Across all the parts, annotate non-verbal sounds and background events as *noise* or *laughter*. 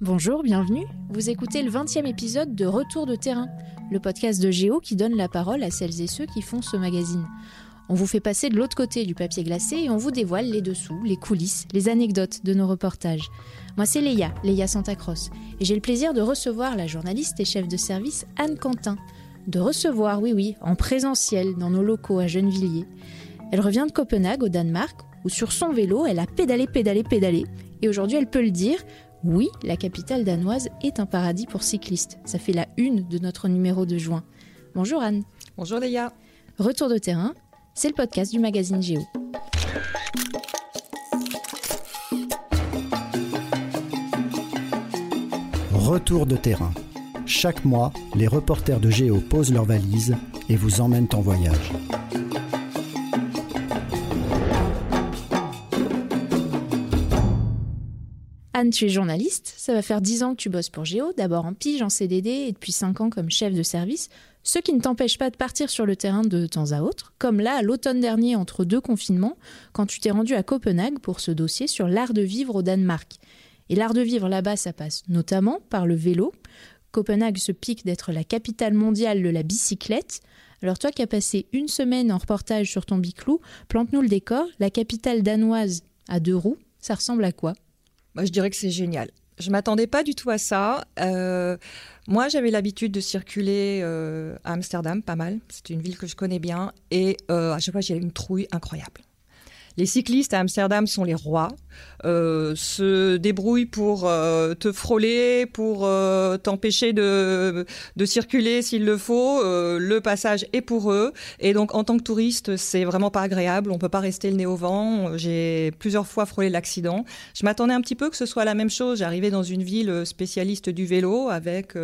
Bonjour, bienvenue. Vous écoutez le 20e épisode de Retour de terrain, le podcast de Géo qui donne la parole à celles et ceux qui font ce magazine. On vous fait passer de l'autre côté du papier glacé et on vous dévoile les dessous, les coulisses, les anecdotes de nos reportages. Moi, c'est Léa, Léa Santacross, et j'ai le plaisir de recevoir la journaliste et chef de service Anne Quentin. De recevoir, oui, oui, en présentiel dans nos locaux à Gennevilliers. Elle revient de Copenhague, au Danemark, où sur son vélo, elle a pédalé, pédalé, pédalé. Et aujourd'hui, elle peut le dire, oui, la capitale danoise est un paradis pour cyclistes. Ça fait la une de notre numéro de juin. Bonjour Anne. Bonjour Léa. Retour de terrain, c'est le podcast du magazine Géo. Retour de terrain. Chaque mois, les reporters de Géo posent leurs valises et vous emmènent en voyage. Anne, tu es journaliste, ça va faire 10 ans que tu bosses pour Géo, d'abord en pige, en CDD et depuis 5 ans comme chef de service, ce qui ne t'empêche pas de partir sur le terrain de temps à autre, comme là, l'automne dernier, entre deux confinements, quand tu t'es rendu à Copenhague pour ce dossier sur l'art de vivre au Danemark. Et l'art de vivre là-bas, ça passe notamment par le vélo. Copenhague se pique d'être la capitale mondiale de la bicyclette. Alors toi qui as passé une semaine en reportage sur ton biclou, plante-nous le décor, la capitale danoise à deux roues, ça ressemble à quoi? Je dirais que c'est génial. Je m'attendais pas du tout à ça. Euh, moi, j'avais l'habitude de circuler euh, à Amsterdam, pas mal. C'est une ville que je connais bien. Et euh, à chaque fois, j'ai une trouille incroyable. Les cyclistes à Amsterdam sont les rois, euh, se débrouillent pour euh, te frôler, pour euh, t'empêcher de, de circuler s'il le faut. le passage est pour eux. Et donc, en tant que touriste, c'est vraiment pas agréable. On peut pas rester le nez au vent. J'ai plusieurs fois frôlé l'accident. Je m'attendais un petit peu que ce soit la même chose. J'arrivais dans une ville spécialiste du vélo avec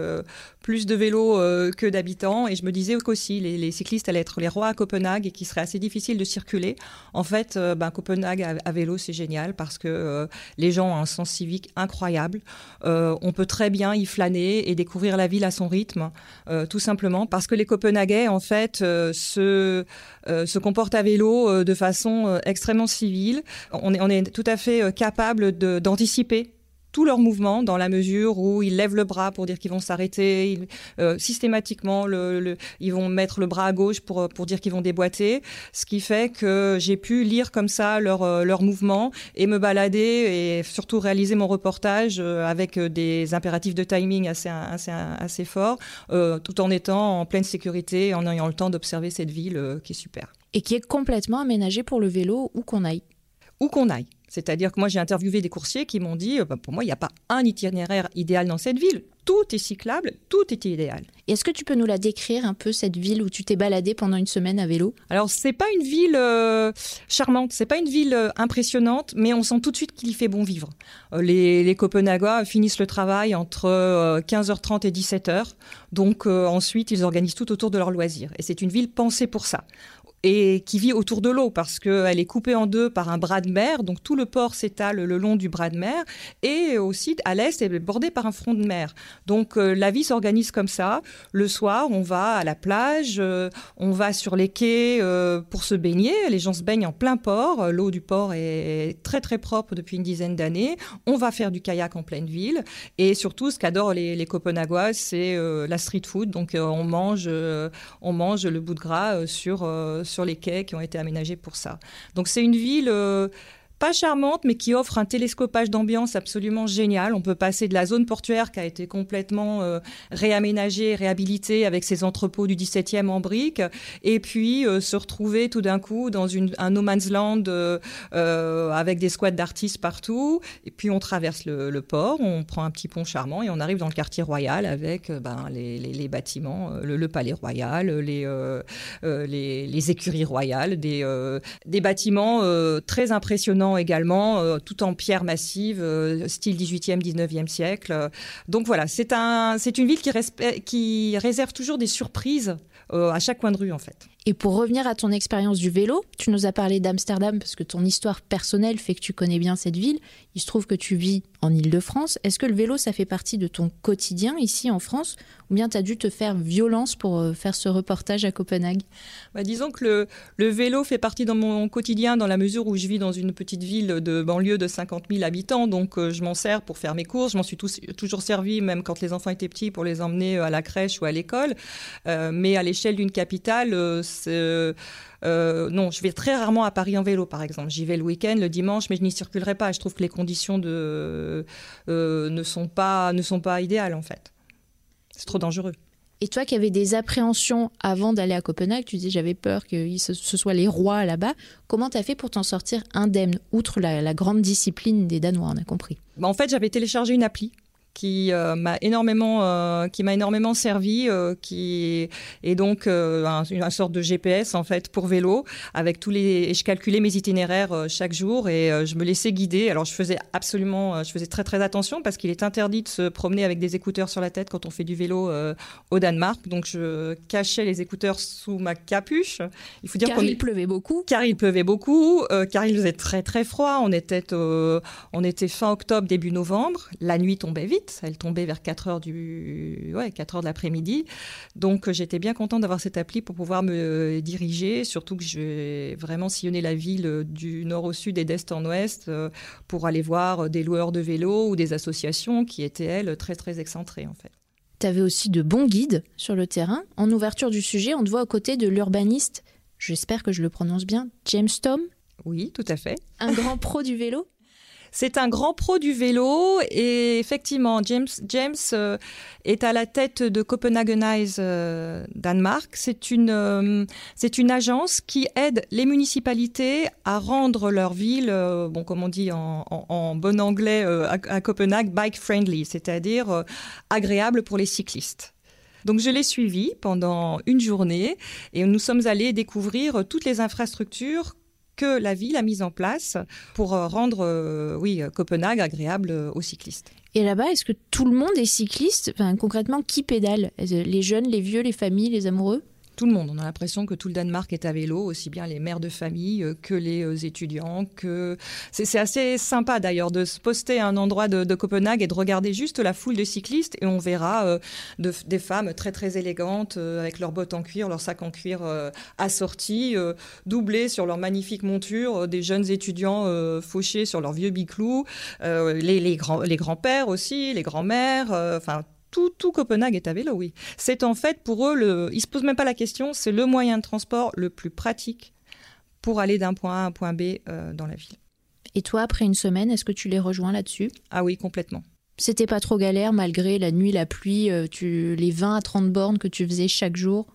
plus de vélos que d'habitants. Et je me disais qu'aussi, les, les, cyclistes allaient être les rois à Copenhague et qu'il serait assez difficile de circuler. En fait, ben, Copenhague à, vélo, c'est génial parce que euh, les gens ont un sens civique incroyable. Euh, on peut très bien y flâner et découvrir la ville à son rythme, euh, tout simplement parce que les Copenhaguais, en fait, se, se comportent à vélo de façon extrêmement civile. On est, on est tout à fait capable d'anticiper tous leurs mouvements dans la mesure où ils lèvent le bras pour dire qu'ils vont s'arrêter. Euh, systématiquement, le, ils vont mettre le bras à gauche pour, pour dire qu'ils vont déboîter. Ce qui fait que j'ai pu lire comme ça leurs euh, leur mouvements et me balader et surtout réaliser mon reportage euh, avec des impératifs de timing assez, assez, assez forts, tout en étant en pleine sécurité, en ayant le temps d'observer cette ville qui est super. Et qui est complètement aménagée pour le vélo où qu'on aille. Où qu'on aille. C'est-à-dire que moi, j'ai interviewé des coursiers qui m'ont dit, euh, bah, pour moi, il n'y a pas un itinéraire idéal dans cette ville. Tout est cyclable, tout est idéal. Est-ce que tu peux nous la décrire un peu, cette ville où tu t'es baladé pendant une semaine à vélo? Alors, c'est pas une ville euh, charmante, c'est pas une ville euh, impressionnante, mais on sent tout de suite qu'il y fait bon vivre. les, les Copenhaguois finissent le travail entre 15h30 et 17h. Donc, ensuite, ils organisent tout autour de leur loisir. Et c'est une ville pensée pour ça et qui vit autour de l'eau parce qu'elle est coupée en deux par un bras de mer, donc tout le port s'étale le long du bras de mer, et aussi à l'est, est bordée par un front de mer. Donc euh, la vie s'organise comme ça. Le soir, on va à la plage, euh, on va sur les quais euh, pour se baigner. Les gens se baignent en plein port. L'eau du port est très très propre depuis une dizaine d'années. On va faire du kayak en pleine ville, et surtout, ce qu'adorent les, les c'est la street food. Donc on mange, on mange le bout de gras sur sur les quais qui ont été aménagés pour ça. Donc c'est une ville euh, charmante, mais qui offre un télescopage d'ambiance absolument génial. On peut passer de la zone portuaire qui a été complètement euh, réaménagée, réhabilitée avec ses entrepôts du 17e en briques, et puis euh, se retrouver tout d'un coup dans un no man's land euh, avec des squats d'artistes partout. Et puis on traverse le, port, on prend un petit pont charmant et on arrive dans le quartier royal avec ben, les, bâtiments, le, palais royal, les, écuries royales, des bâtiments très impressionnants également, euh, tout en pierre massive, euh, style 18e, 19e siècle. Donc voilà, c'est un, une ville qui, réserve toujours des surprises euh, à chaque coin de rue en fait. Et pour revenir à ton expérience du vélo, tu nous as parlé d'Amsterdam parce que ton histoire personnelle fait que tu connais bien cette ville. Il se trouve que tu vis en Ile-de-France. Est-ce que le vélo, ça fait partie de ton quotidien ici en France? Ou bien tu as dû te faire violence pour euh, faire ce reportage à Copenhague? Bah, Disons que le, vélo fait partie de mon quotidien dans la mesure où je vis dans une petite ville de banlieue de 50 000 habitants. Donc euh, je m'en sers pour faire mes courses. Je m'en suis toujours servi, même quand les enfants étaient petits, pour les emmener euh, à la crèche ou à l'école. mais à l'échelle d'une capitale, non, je vais très rarement à Paris en vélo, par exemple. J'y vais le week-end, le dimanche, mais je n'y circulerai pas. Je trouve que les conditions de, euh, ne, sont pas, ne sont pas idéales, en fait. C'est trop dangereux. Et toi qui avais des appréhensions avant d'aller à Copenhague, tu dis j'avais peur que ce, soit les rois là-bas. Comment tu as fait pour t'en sortir indemne, outre la, grande discipline des Danois, on a compris? Bah, En fait, j'avais téléchargé une appli qui euh, m'a énormément euh, qui m'a énormément servi euh, qui est donc un, une sorte de GPS en fait pour vélo avec tous les et je calculais mes itinéraires chaque jour et je me laissais guider. Alors je faisais absolument je faisais très très attention parce qu'il est interdit de se promener avec des écouteurs sur la tête quand on fait du vélo au Danemark. Donc je cachais les écouteurs sous ma capuche. Il faut dire car il pleuvait beaucoup. Car il pleuvait beaucoup car il faisait très très froid. On était on était fin octobre début novembre. La nuit tombait vite elle tombait vers 4 heures, du... ouais, 4 heures de l'après-midi. Donc j'étais bien contente d'avoir cette appli pour pouvoir me diriger, surtout que je vais vraiment sillonner la ville du nord au sud et d'est en ouest euh, pour aller voir des loueurs de vélos ou des associations qui étaient, elles, très très excentrées en fait. Tu avais aussi de bons guides sur le terrain. En ouverture du sujet, on te voit aux côtés de l'urbaniste, j'espère que je le prononce bien, James Tom. Oui, tout à fait. Un grand pro du vélo c'est un grand pro du vélo et effectivement, James, James euh, est à la tête de Copenhagenize euh, Danemark. C'est une, euh, c'est une agence qui aide les municipalités à rendre leur ville, bon, comme on dit en, bon anglais à, à, Copenhague, bike friendly, c'est-à-dire agréable pour les cyclistes. Donc je l'ai suivi pendant une journée et nous sommes allés découvrir toutes les infrastructures que la ville a mise en place pour euh, rendre euh, oui, Copenhague agréable euh, aux cyclistes. Et là-bas, est-ce que tout le monde est cycliste? Enfin, Concrètement, qui pédale? Les jeunes, les vieux, les familles, les amoureux? Tout le monde. On a l'impression que tout le Danemark est à vélo, aussi bien les mères de famille euh, que les euh, étudiants. Que c'est assez sympa d'ailleurs de se poster à un endroit de, Copenhague et de regarder juste la foule de cyclistes et on verra euh, des femmes très très élégantes avec leurs bottes en cuir, leurs sacs en cuir assortis, doublés sur leur magnifique monture, des jeunes étudiants fauchés sur leurs vieux biclous, les, les grands-pères aussi, les grands-mères, enfin tout, Copenhague est à vélo, oui. C'est en fait pour eux, le, ils se posent même pas la question, c'est le moyen de transport le plus pratique pour aller d'un point A à un point B euh, dans la ville. Et toi, après une semaine, est-ce que tu les rejoins là-dessus? Ah oui, complètement. C'était pas trop galère malgré la nuit, la pluie, euh, tu, les 20 à 30 bornes que tu faisais chaque jour?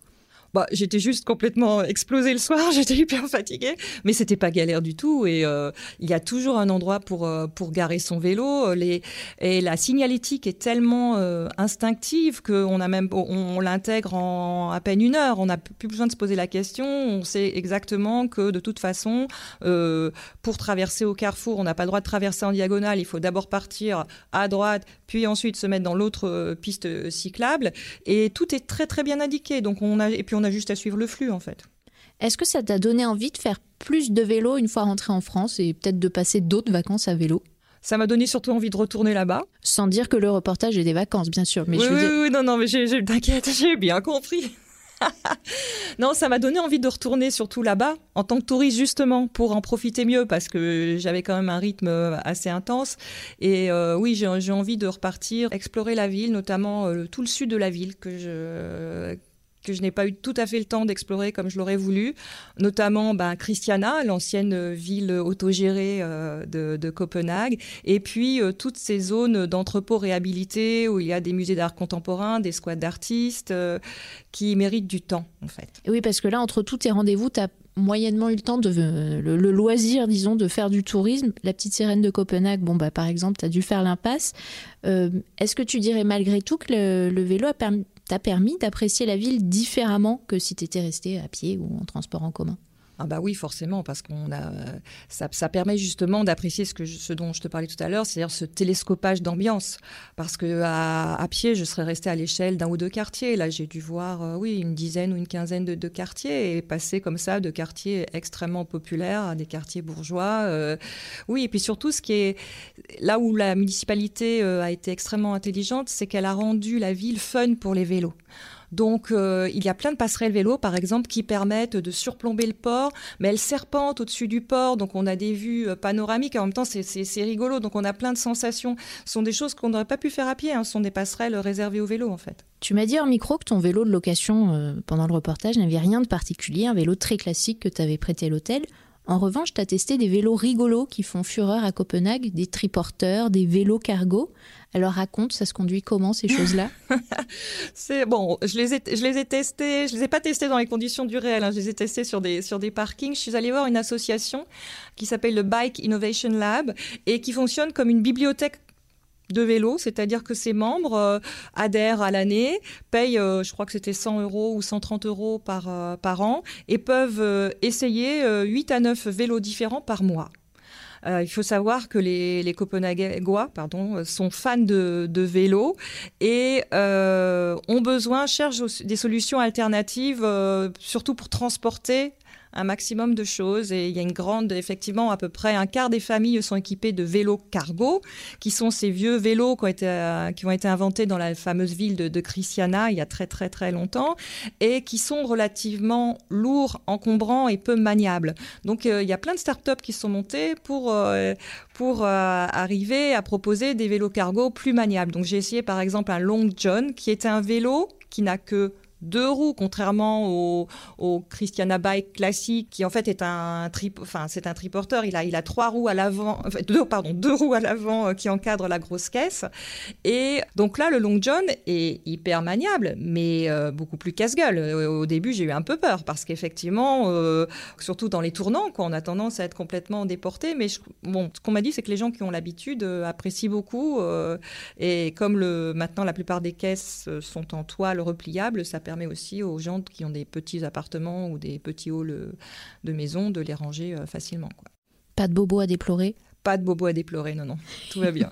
Bah, j'étais juste complètement explosée le soir, *laughs* j'étais hyper fatiguée, mais c'était pas galère du tout. Et euh, il y a toujours un endroit pour euh, pour garer son vélo. Et la signalétique est tellement euh, instinctive qu'on on, l'intègre en à peine une heure. On n'a plus besoin de se poser la question. On sait exactement que de toute façon, pour traverser au carrefour, on n'a pas le droit de traverser en diagonale. Il faut d'abord partir à droite, puis ensuite se mettre dans l'autre piste cyclable. Et tout est très très bien indiqué. Donc on a et puis a juste à suivre le flux en fait. Est-ce que ça t'a donné envie de faire plus de vélo une fois rentré en France et peut-être de passer d'autres vacances à vélo? Ça m'a donné surtout envie de retourner là-bas. Sans dire que le reportage est des vacances, bien sûr. Mais oui, je oui, non, non, mais t'inquiète, *laughs* j'ai bien compris. *laughs* non, ça m'a donné envie de retourner surtout là-bas en tant que touriste justement pour en profiter mieux parce que j'avais quand même un rythme assez intense et euh, oui j'ai envie de repartir explorer la ville notamment euh, tout le sud de la ville que je que je n'ai pas eu tout à fait le temps d'explorer comme je l'aurais voulu, notamment bah, Christiana, l'ancienne ville autogérée euh, de, Copenhague, et puis euh, toutes ces zones d'entrepôts réhabilités où il y a des musées d'art contemporain, des squats d'artistes euh, qui méritent du temps en fait. oui, parce que là, entre tous tes rendez-vous, tu as moyennement eu le temps de le, loisir, disons, de faire du tourisme. La petite sirène de Copenhague, bon bah par exemple, tu as dû faire l'impasse. Est-ce que tu dirais malgré tout que le vélo a permis t'a permis d'apprécier la ville différemment que si tu étais resté à pied ou en transport en commun? Ah bah oui, forcément, parce qu'on a ça, ça, permet justement d'apprécier ce ce dont je te parlais tout à l'heure, c'est-à-dire ce télescopage d'ambiance. Parce que à, pied, je serais resté à l'échelle d'un ou deux quartiers. Là, j'ai dû voir, euh, oui, une dizaine ou une quinzaine de, de, quartiers et passer comme ça de quartiers extrêmement populaires à des quartiers bourgeois. Euh, oui, et puis surtout, ce qui est là où la municipalité euh, a été extrêmement intelligente, c'est qu'elle a rendu la ville fun pour les vélos. Donc, euh, il y a plein de passerelles vélo, par exemple, qui permettent de surplomber le port, mais elles serpentent au-dessus du port, donc on a des vues euh, panoramiques. En même temps, c'est rigolo, donc on a plein de sensations. Ce sont des choses qu'on n'aurait pas pu faire à pied. Hein. Ce sont des passerelles réservées au vélo, en fait. Tu m'as dit en micro que ton vélo de location euh, pendant le reportage n'avait rien de particulier, un vélo très classique que tu avais prêté à l'hôtel. En revanche, tu as testé des vélos rigolos qui font fureur à Copenhague, des triporteurs, des vélos cargo. Alors raconte, ça se conduit comment ces choses-là? *laughs* C'est bon, je les ai, je les ai je les ai pas testés dans les conditions du réel, hein. je les ai testés sur des sur des parkings. Je suis allée voir une association qui s'appelle le Bike Innovation Lab et qui fonctionne comme une bibliothèque de vélos, c'est-à-dire que ses membres euh, adhèrent à l'année, payent, euh, je crois que c'était 100 euros ou 130 euros par, euh, par an, et peuvent essayer 8 à 9 vélos différents par mois. Euh, il faut savoir que les, les pardon, sont fans de, de vélo et euh, ont besoin, cherchent des solutions alternatives, euh, surtout pour transporter un maximum de choses. Et il y a une grande, effectivement, à peu près un quart des familles sont équipées de vélos cargo, qui sont ces vieux vélos qui ont été, euh, qui ont été inventés dans la fameuse ville de, Christiana il y a très très très longtemps, et qui sont relativement lourds, encombrants et peu maniables. Donc euh, il y a plein de startups qui sont montées pour, euh, pour arriver à proposer des vélos cargo plus maniables. Donc j'ai essayé par exemple un Long John, qui est un vélo qui n'a que deux roues, contrairement au, Christiana Bike classique, qui en fait est un trip, enfin c'est un triporteur. Il a, il a trois roues à l'avant, deux, pardon, deux roues à l'avant euh, qui encadrent la grosse caisse. Et donc là, le Long John est hyper maniable, mais euh, beaucoup plus casse-gueule. Euh, au début, j'ai eu un peu peur parce qu'effectivement, surtout dans les tournants, quoi, on a tendance à être complètement déporté. Mais bon, ce qu'on m'a dit, c'est que les gens qui ont l'habitude apprécient beaucoup. et comme le, maintenant la plupart des caisses sont en toile repliable, ça permet aussi aux gens qui ont des petits appartements ou des petits halls de maison de les ranger euh, facilement. Quoi. Pas de bobo à déplorer? Pas de bobo à déplorer, non, non, tout va bien.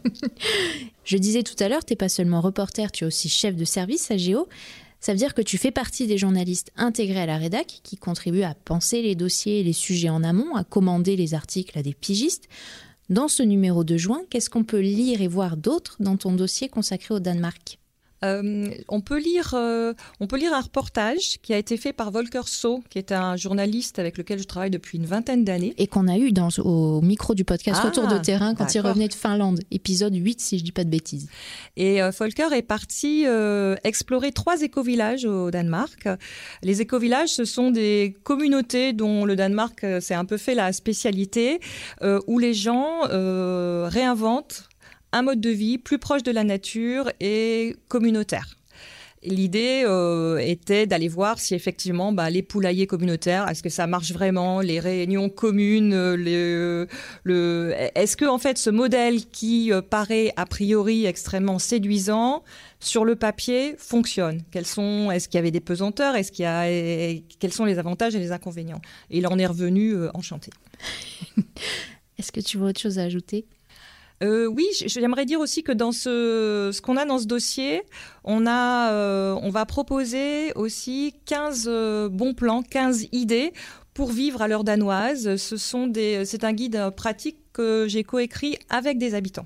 *laughs* Je disais tout à l'heure, tu n'es pas seulement reporter, tu es aussi chef de service à Géo. Ça veut dire que tu fais partie des journalistes intégrés à la rédac qui contribuent à penser les dossiers et les sujets en amont, à commander les articles à des pigistes. Dans ce numéro de juin, qu'est-ce qu'on peut lire et voir d'autre dans ton dossier consacré au Danemark? Euh, on, peut lire, euh, on peut lire un reportage qui a été fait par Volker So, qui est un journaliste avec lequel je travaille depuis une vingtaine d'années. Et qu'on a eu dans, au micro du podcast ah, Retour de terrain quand il revenait de Finlande, épisode 8 si je dis pas de bêtises. Et euh, Volker est parti euh, explorer trois écovillages au Danemark. Les écovillages, ce sont des communautés dont le Danemark s'est un peu fait la spécialité, où les gens réinventent un mode de vie plus proche de la nature et communautaire. L'idée euh, était d'aller voir si effectivement bah, les poulaillers communautaires, est-ce que ça marche vraiment, les réunions communes, euh, le, est-ce que en fait ce modèle qui euh, paraît a priori extrêmement séduisant sur le papier fonctionne? Quels sont, est-ce qu'il y avait des pesanteurs? Est-ce a, quels sont les avantages et les inconvénients? Et il en est revenu enchanté. *laughs* est-ce que tu vois autre chose à ajouter? Euh, oui, j'aimerais dire aussi que dans ce, qu'on a dans ce dossier, on, a, euh, on va proposer aussi 15 euh, bons plans, 15 idées pour vivre à l'heure danoise. Ce sont des, c'est un guide pratique que j'ai coécrit avec des habitants.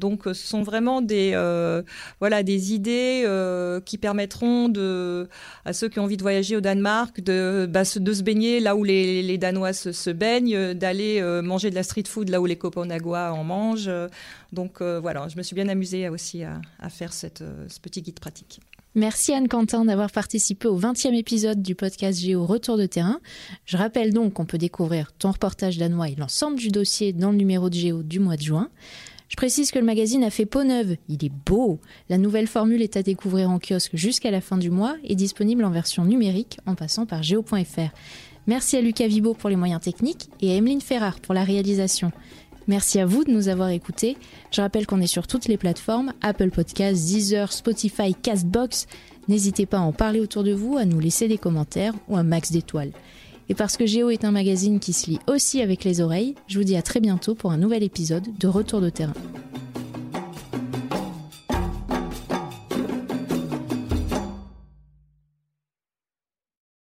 Donc, ce sont vraiment des, euh, voilà, des idées euh, qui permettront de, à ceux qui ont envie de voyager au Danemark de, bah, de se baigner là où les, les Danois se, baignent, d'aller euh, manger de la street food là où les Copenhagois en mangent. Donc, voilà, je me suis bien amusée aussi à, à faire cette, ce petit guide pratique. Merci Anne Quentin d'avoir participé au 20e épisode du podcast Géo Retour de terrain. Je rappelle donc qu'on peut découvrir ton reportage danois et l'ensemble du dossier dans le numéro de Géo du mois de juin. Je précise que le magazine a fait peau neuve. Il est beau. La nouvelle formule est à découvrir en kiosque jusqu'à la fin du mois et disponible en version numérique en passant par geo.fr. Merci à Lucas Vibo pour les moyens techniques et à Emeline Ferrard pour la réalisation. Merci à vous de nous avoir écoutés. Je rappelle qu'on est sur toutes les plateformes Apple Podcasts, Deezer, Spotify, Castbox. N'hésitez pas à en parler autour de vous, à nous laisser des commentaires ou un max d'étoiles. Et parce que Géo est un magazine qui se lit aussi avec les oreilles, je vous dis à très bientôt pour un nouvel épisode de Retour de terrain.